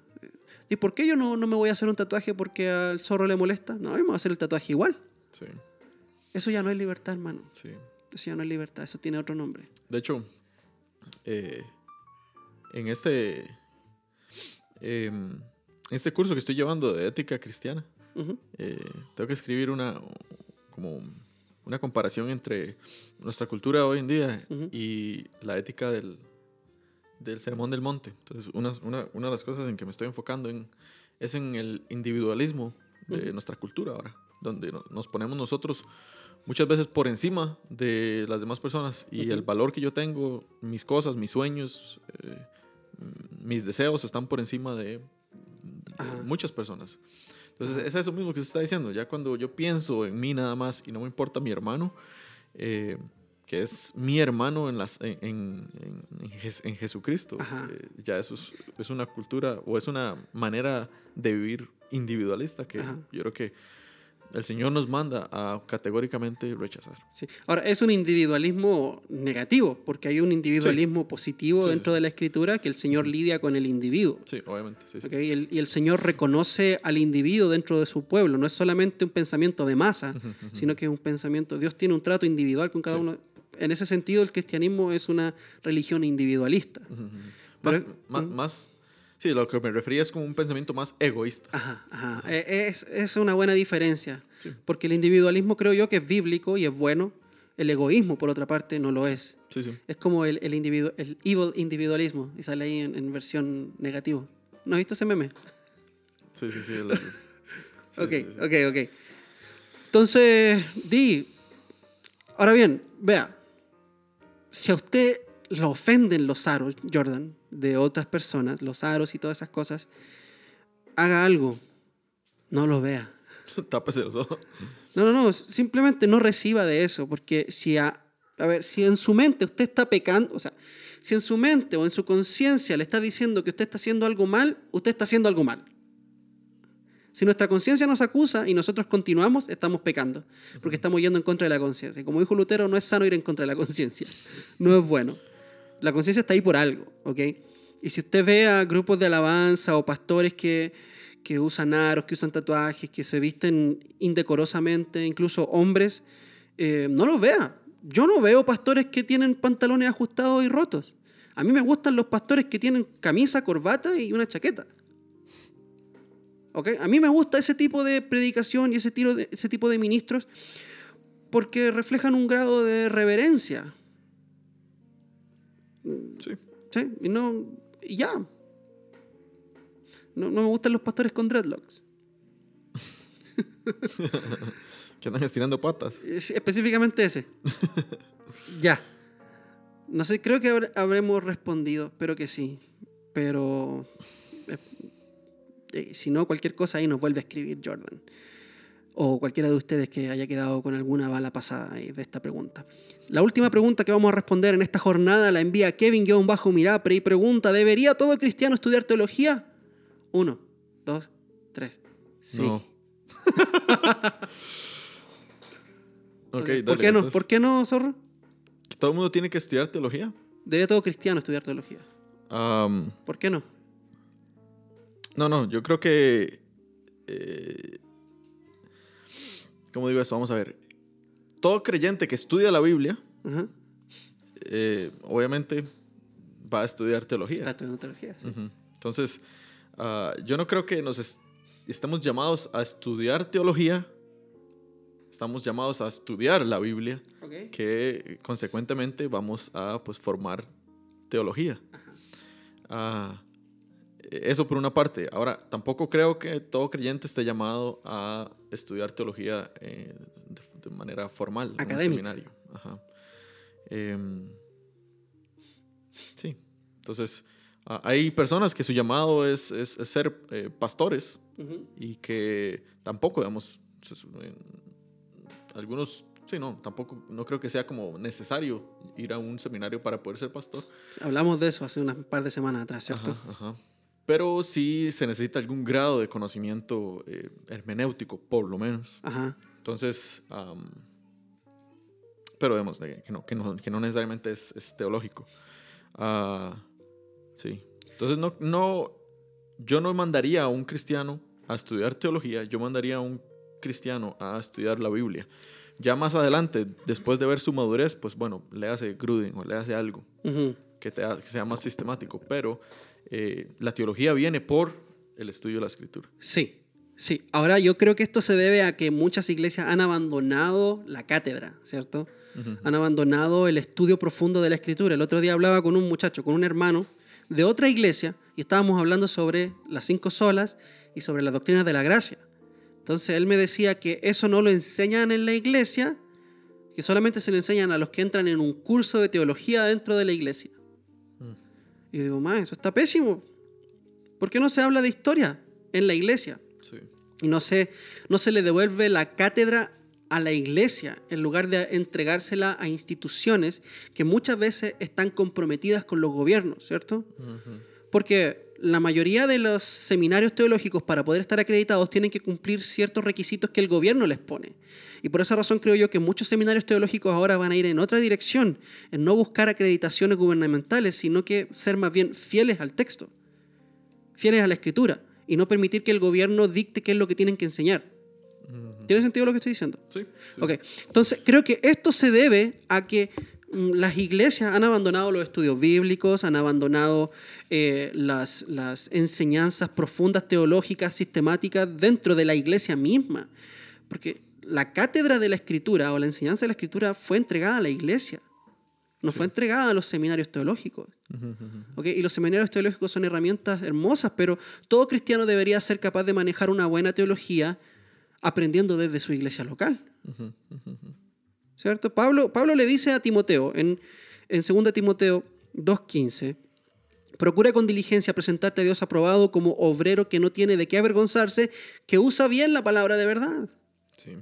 ¿Y por qué yo no, no me voy a hacer un tatuaje porque al zorro le molesta? No, yo me voy a hacer el tatuaje igual. Sí, Eso ya no es libertad, hermano. sí. Eso ya no es libertad, eso tiene otro nombre. De hecho, eh, en este, em, este curso que estoy llevando de ética cristiana, eh, tengo que escribir una, como una comparación entre nuestra cultura hoy en día y la ética del, del sermón del monte. Entonces, una, una, una de las cosas en que me estoy enfocando en, es en el individualismo de nuestra cultura ahora, donde no- nos ponemos nosotros muchas veces por encima de las demás personas y el valor que yo tengo, mis cosas, mis sueños, eh, mis deseos están por encima de, muchas personas. Entonces, es eso mismo que se está diciendo. Ya cuando yo pienso en mí nada más y no me importa mi hermano, eh, que es mi hermano en, las, en, en- en- en Jes- en Jesucristo, eh, ya eso es, es una cultura o es una manera de vivir individualista que Ajá. yo creo que el Señor nos manda a categóricamente rechazar. sí. Ahora, es un individualismo negativo, porque hay un individualismo positivo Sí, sí, dentro sí. de la escritura que el Señor lidia con el individuo. Sí, obviamente. Sí, sí. ¿ok? Y, el, y el Señor reconoce al individuo dentro de su pueblo. No es solamente un pensamiento de masa, Ujú, ujú. sino que es un pensamiento. Dios tiene un trato individual con cada Sí. uno. En ese sentido, el cristianismo es una religión individualista. Ujú. Más, Pero- más, más- sí, lo que me refería es como un pensamiento más egoísta. Ajá, ajá. E- Es, es una buena diferencia. Sí. Porque el individualismo creo yo que es bíblico y es bueno. El egoísmo, por otra parte, no lo es. Sí, sí. Es como el, el, individu- el evil individualismo. Y sale ahí en, en versión negativo. ¿No has visto ese meme? Sí, sí, sí. el- ok, ok, ok. Entonces, di. Ahora bien, vea. Si a usted lo ofenden los aros, Jordan, de otras personas, los aros y todas esas cosas, haga algo. No lo vea. Tápese los ojos. No, no, no, simplemente no reciba de eso, porque si a, a ver, si en su mente usted está pecando, o sea, si en su mente o en su conciencia le está diciendo que usted está haciendo algo mal, usted está haciendo algo mal. Si nuestra conciencia nos acusa y nosotros continuamos, estamos pecando, porque estamos yendo en contra de la conciencia. Como dijo Lutero, no es sano ir en contra de la conciencia, no es bueno. La conciencia está ahí por algo, ¿ok? Y si usted ve a grupos de alabanza o pastores que, que usan aros, que usan tatuajes, que se visten indecorosamente, incluso hombres, eh, no los vea. Yo no veo pastores que tienen pantalones ajustados y rotos. A mí me gustan los pastores que tienen camisa, corbata y una chaqueta. ¿Ok? A mí me gusta ese tipo de predicación y ese tipo de ministros porque reflejan un grado de reverencia. Sí. ¿Sí? Y no. Y ya. No, no me gustan los pastores con dreadlocks. Que andan estirando patas. Es- específicamente ese. ya. No sé, creo que habremos respondido, espero que sí. Pero eh, eh, si no, cualquier cosa ahí nos vuelve a escribir Jordan. O cualquiera de ustedes que haya quedado con alguna bala pasada de esta pregunta. La última pregunta que vamos a responder en esta jornada la envía Kevin-Mirapre y pregunta: ¿Debería todo cristiano estudiar teología? Uno, dos, tres. Sí. No. Ok, ¿Por dale, qué no? entonces, ¿Por qué no, zorro? ¿Todo el mundo tiene que estudiar teología? Debería todo cristiano estudiar teología. ¿Por qué no? no, no, yo creo que... eh, ¿Cómo digo esto? Vamos a ver. Todo creyente que estudia la Biblia, Ajá. eh, obviamente va a estudiar teología. Está estudiando teología. sí. Entonces, ah, yo no creo que nos est- estemos llamados a estudiar teología, estamos llamados a estudiar la Biblia, Ok. que consecuentemente vamos a pues, formar teología. Ah, eso por una parte. Ahora, tampoco creo que todo creyente esté llamado a estudiar teología eh, de, de manera formal, en un seminario. Ajá. Em, sí. Entonces, hay personas que su llamado es, es- es ser eh, pastores y que tampoco, digamos, algunos, sí, no, tampoco, no creo que sea como necesario ir a un seminario para poder ser pastor. Hablamos de eso hace unas par de semanas atrás, ¿cierto? Ajá, ajá. Pero sí se necesita algún grado de conocimiento eh, hermenéutico, por lo menos. Ajá. Entonces, pero vemos que, no, que, no, que no necesariamente es, es teológico. Ah, sí. Entonces, no, no, yo no mandaría a un cristiano a estudiar teología, yo mandaría a un cristiano a estudiar la Biblia. Ya más adelante, después de ver su madurez, pues bueno, le hace Gruden o le hace algo que, te que sea más sistemático, pero eh, la teología viene por el estudio de la escritura. Sí, sí. Ahora yo creo que esto se debe a que muchas iglesias han abandonado la cátedra, ¿cierto? Han abandonado el estudio profundo de la escritura. El otro día hablaba con un muchacho, con un hermano de otra iglesia, y estábamos hablando sobre las cinco solas y sobre las doctrinas de la gracia. Entonces él me decía que eso no lo enseñan en la iglesia, que solamente se lo enseñan a los que entran en un curso de teología dentro de la iglesia. Y yo digo, ma, eso está pésimo. ¿Por qué no se habla de historia en la iglesia? Sí. Y no se, no se le devuelve la cátedra a la iglesia en lugar de entregársela a instituciones que muchas veces están comprometidas con los gobiernos, ¿cierto? Porque la mayoría de los seminarios teológicos para poder estar acreditados tienen que cumplir ciertos requisitos que el gobierno les pone. Y por esa razón creo yo que muchos seminarios teológicos ahora van a ir en otra dirección, en no buscar acreditaciones gubernamentales, sino que ser más bien fieles al texto, fieles a la escritura, y no permitir que el gobierno dicte qué es lo que tienen que enseñar. ¿Tiene sentido lo que estoy diciendo? Sí, sí. Ok, entonces creo que esto se debe a que las iglesias han abandonado los estudios bíblicos, han abandonado eh, las, las enseñanzas profundas teológicas, sistemáticas dentro de la iglesia misma. Porque la cátedra de la escritura o la enseñanza de la escritura fue entregada a la iglesia, no Sí. fue entregada a los seminarios teológicos. ¿ok? Y los seminarios teológicos son herramientas hermosas, pero todo cristiano debería ser capaz de manejar una buena teología aprendiendo desde su iglesia local. Ujú. ¿Cierto? Pablo, Pablo le dice a Timoteo en, en 2 Timoteo 2.15, procura con diligencia presentarte a Dios aprobado como obrero que no tiene de qué avergonzarse, que usa bien la palabra de verdad. Sí.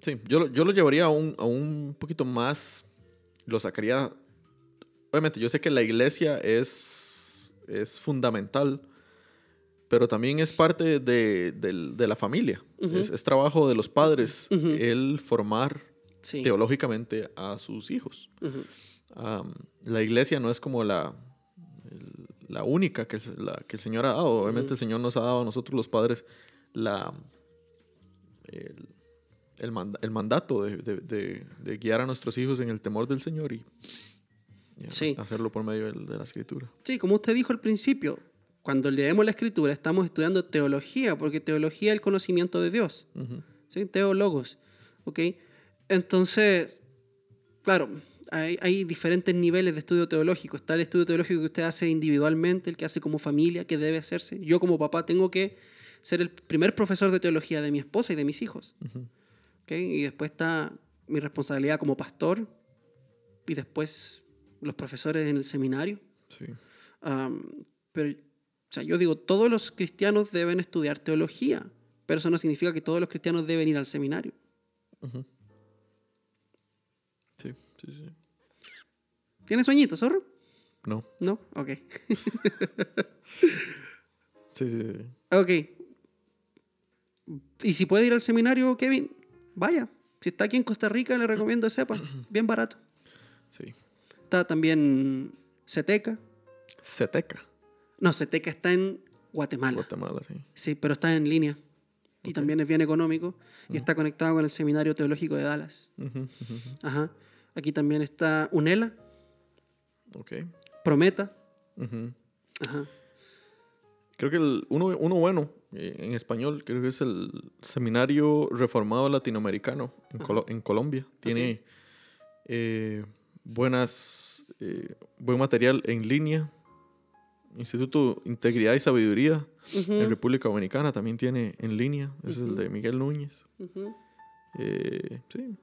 Sí, yo, yo lo llevaría a un, a un poquito más, lo sacaría, obviamente yo sé que la iglesia es, es fundamental, pero también es parte de, del- de la familia, Ujú. es, es trabajo de los padres Ujú. el formar Sí. teológicamente a sus hijos. Ujú. Am, la iglesia no es como la, la única que el, la- que el Señor ha dado. Obviamente el Señor nos ha dado a nosotros los padres la, el, el manda- el mandato de, de- de- de guiar a nuestros hijos en el temor del Señor y, y Sí. hacerlo por medio de, la escritura. Sí, como usted dijo al principio, cuando leemos la escritura estamos estudiando teología, porque teología es el conocimiento de Dios. Ujú. ¿sí? Teólogos, ¿ok? Entonces, claro, hay, hay diferentes niveles de estudio teológico. Está el estudio teológico que usted hace individualmente, el que hace como familia, que debe hacerse. Yo como papá tengo que ser el primer profesor de teología de mi esposa y de mis hijos, Ujú. ¿ok? Y después está mi responsabilidad como pastor y después los profesores en el seminario. Sí. Am, pero, o sea, yo digo, todos los cristianos deben estudiar teología, pero eso no significa que todos los cristianos deben ir al seminario. Sí, sí, sí. ¿Tienes sueñito, zorro? No. No, ok. Sí, sí, sí. Ok. Y si puede ir al seminario, Kevin, vaya. Si está aquí en Costa Rica, le recomiendo sepa. Bien barato. Sí. Está también Ceteca. Ceteca. No, Ceteca está en Guatemala. Guatemala, sí. Sí, pero está en línea. Y también es bien económico. Y está conectado con el Seminario Teológico de Dallas. Ajá. Aquí también está UNELA, Ok. Prometa. Ajá. Creo que el, uno, uno bueno eh, en español, creo que es el Seminario Reformado Latinoamericano en, Colo- en Colombia. Tiene eh, buenas, eh, buen material en línea. Instituto Integridad y Sabiduría Ujú, en República Dominicana también tiene en línea. Es el de Miguel Núñez. Eh, sí,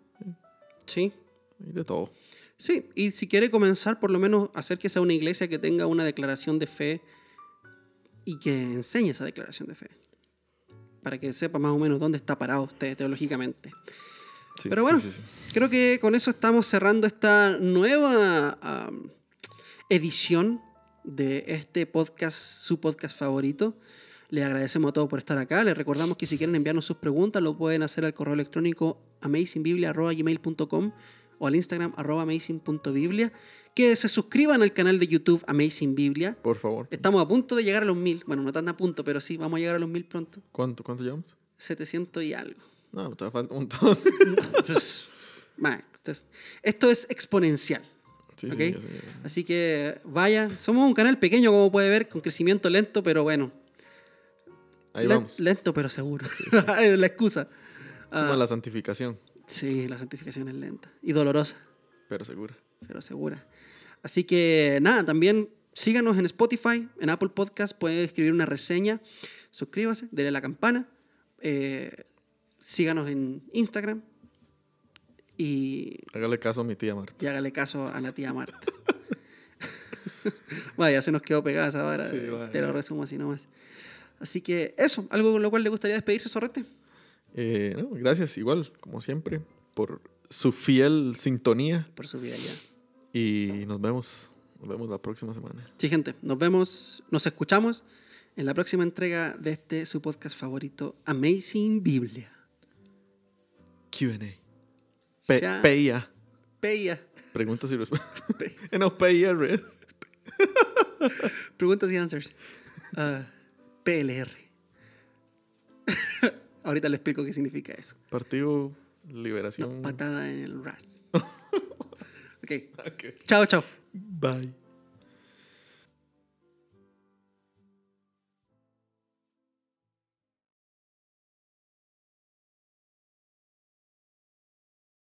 Sí. hay de todo. Sí, y si quiere comenzar, por lo menos hacer que sea una iglesia que tenga una declaración de fe y que enseñe esa declaración de fe. Para que sepa más o menos dónde está parado usted teológicamente. Sí, Pero bueno. sí, sí. Creo que con eso estamos cerrando esta nueva am, edición de este podcast, su podcast favorito. Les agradecemos a todos por estar acá. Les recordamos que si quieren enviarnos sus preguntas, lo pueden hacer al correo electrónico amazingbiblia.gmail.com o al Instagram arroba amazing.biblia. Que se suscriban al canal de YouTube Amazing Biblia. Por favor. Estamos a punto de llegar a los mil. Bueno, no tan a punto, pero sí, vamos a llegar a los mil pronto. ¿Cuánto, cuánto llevamos? 700 y algo. No, te falta un montón. Pues, esto es exponencial. Sí, sí. Así que vaya, somos un canal pequeño como puede ver, con crecimiento lento, pero bueno. Ahí vamos. Lento pero seguro. es la excusa. Ah, Como la santificación, Sí, la santificación es lenta y dolorosa, pero segura. pero segura. Así que nada, también síganos en Spotify, en Apple Podcast, puede escribir una reseña, suscríbase, denle a la campana, eh, síganos en Instagram y Hágale caso a mi tía Marta. y hágale caso a la tía Marta. Vaya, se nos quedó pegada esa vara. Sí, te lo resumo así nomás. Así que eso, algo con lo cual le gustaría despedirse, Sorrete. Eh, no, gracias, igual, como siempre, por su fiel sintonía. Por su ya. Y nos vemos. Nos vemos la próxima semana. Sí, gente, nos vemos, nos escuchamos en la próxima entrega de este su podcast favorito, Amazing Biblia. QA. P- Ya. PIA. Peya. Preguntas y respuestas. no, PIR. Preguntas y answers. Ah, PLR. Ahorita le explico qué significa eso. Partido No, Liberación. patada en el ras. ok. Ok. Chao, chao. Bye.